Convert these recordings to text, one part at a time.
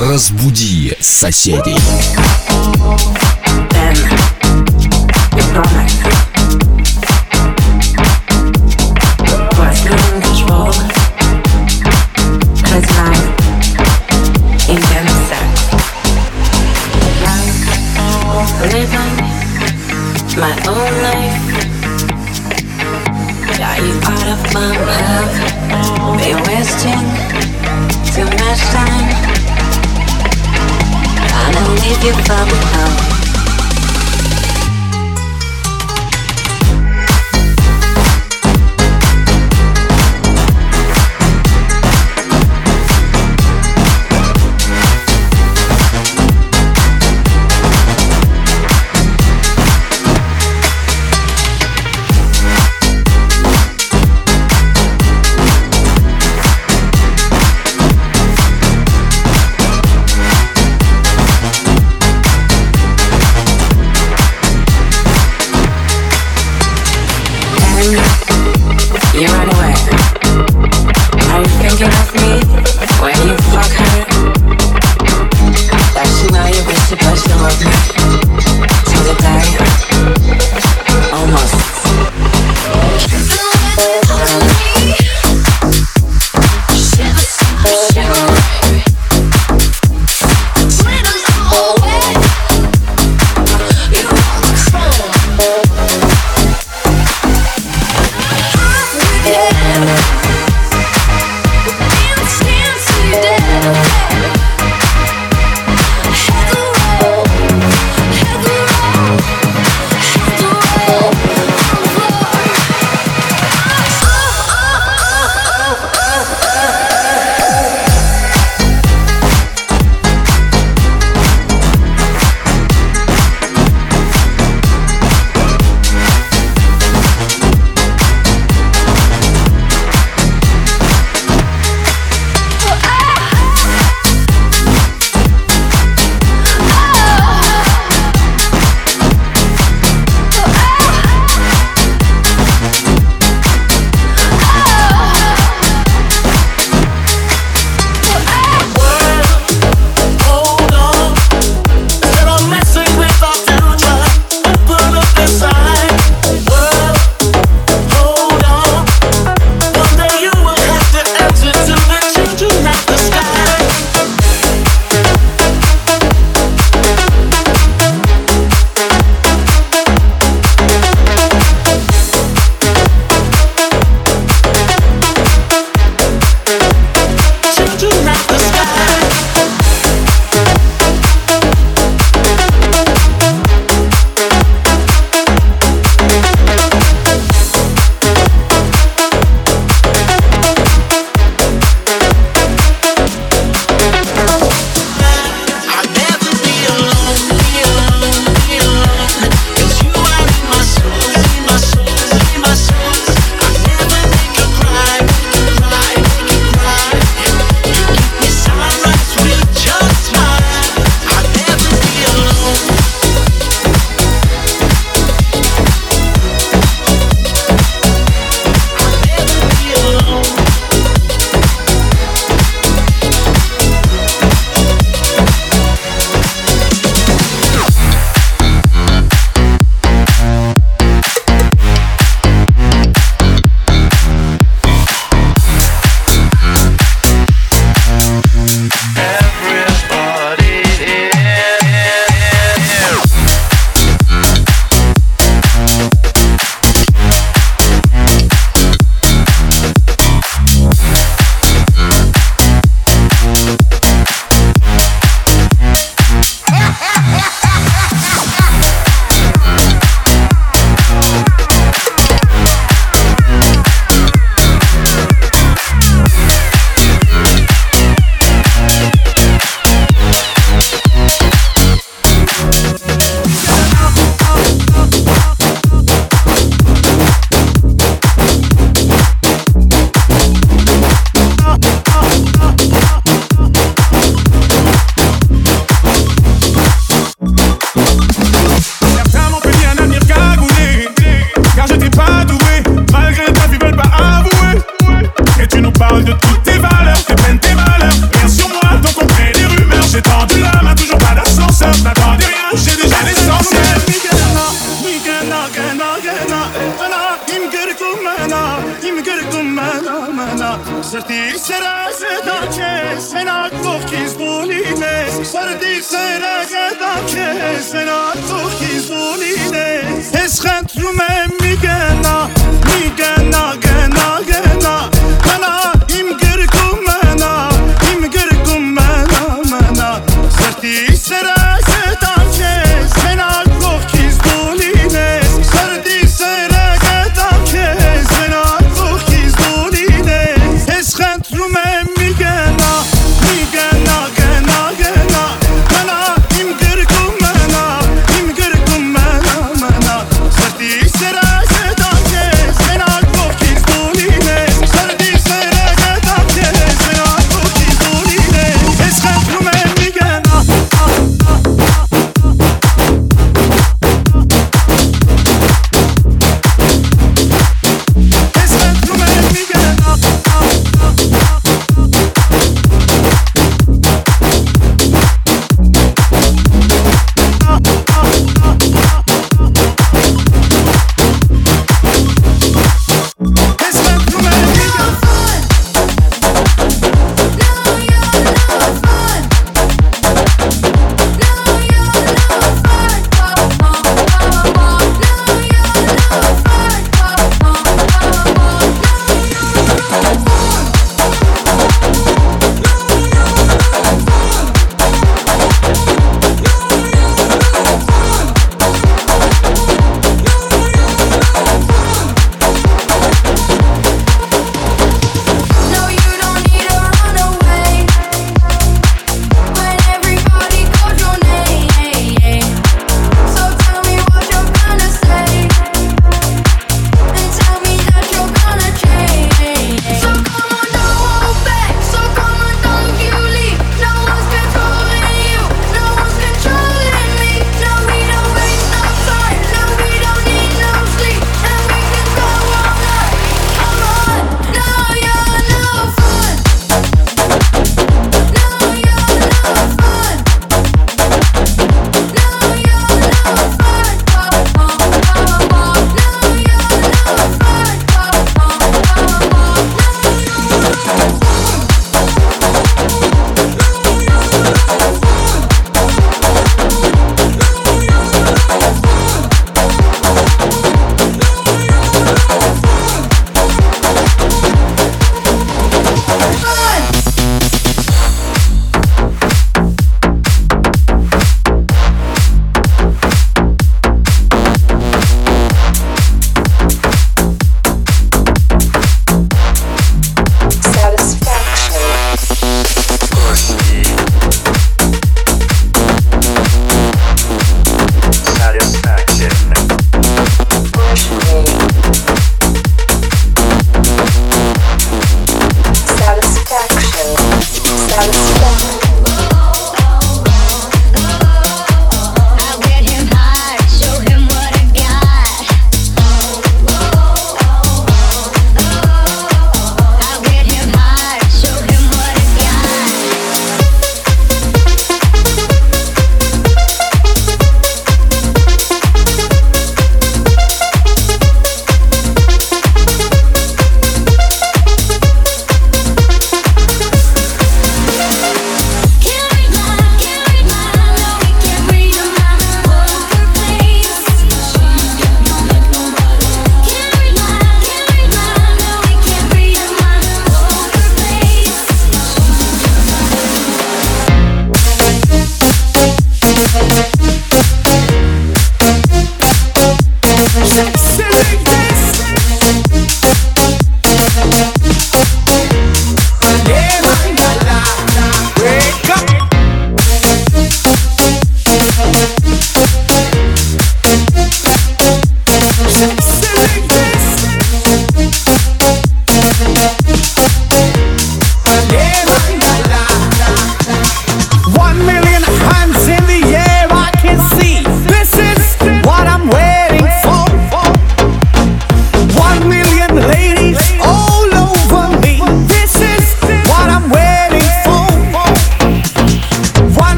Разбуди соседей. Ben,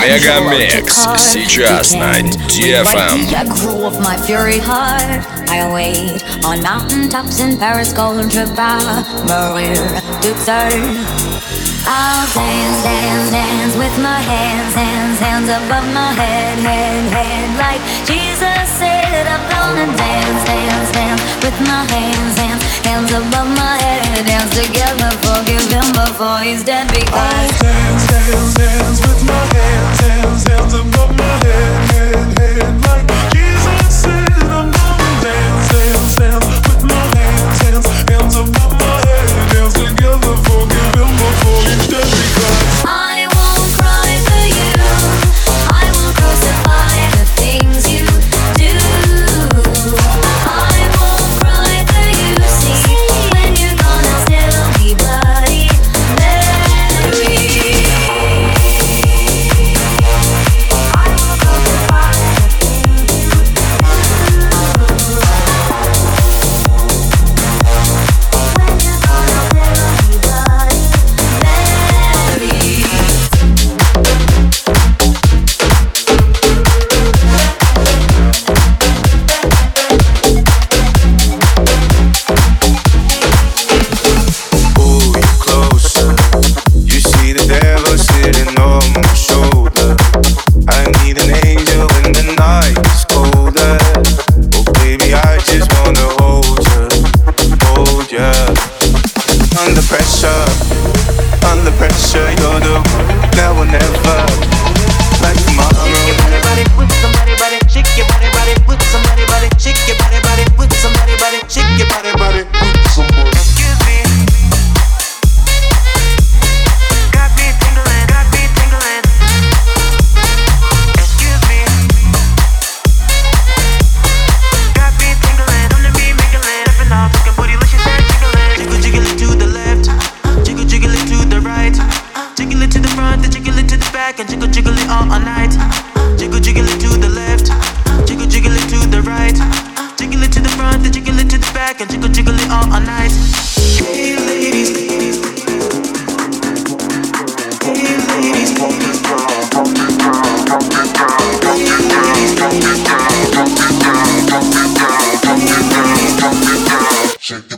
Мегамикс сейчас на DFM. I grew of my fury heart. I wait on mountaintops in Paris, golden trip Maria Duxard. I'll dance, dance, dance with my hands, hands, hands above my head, head, head. Like Jesus said, Gonna dance, dance, dance with my hands, hands, hands above my head. Dance together, forgive him before he's dead because. I'll dance, dance, dance with my hands, hands, hands above my head, head, head. Like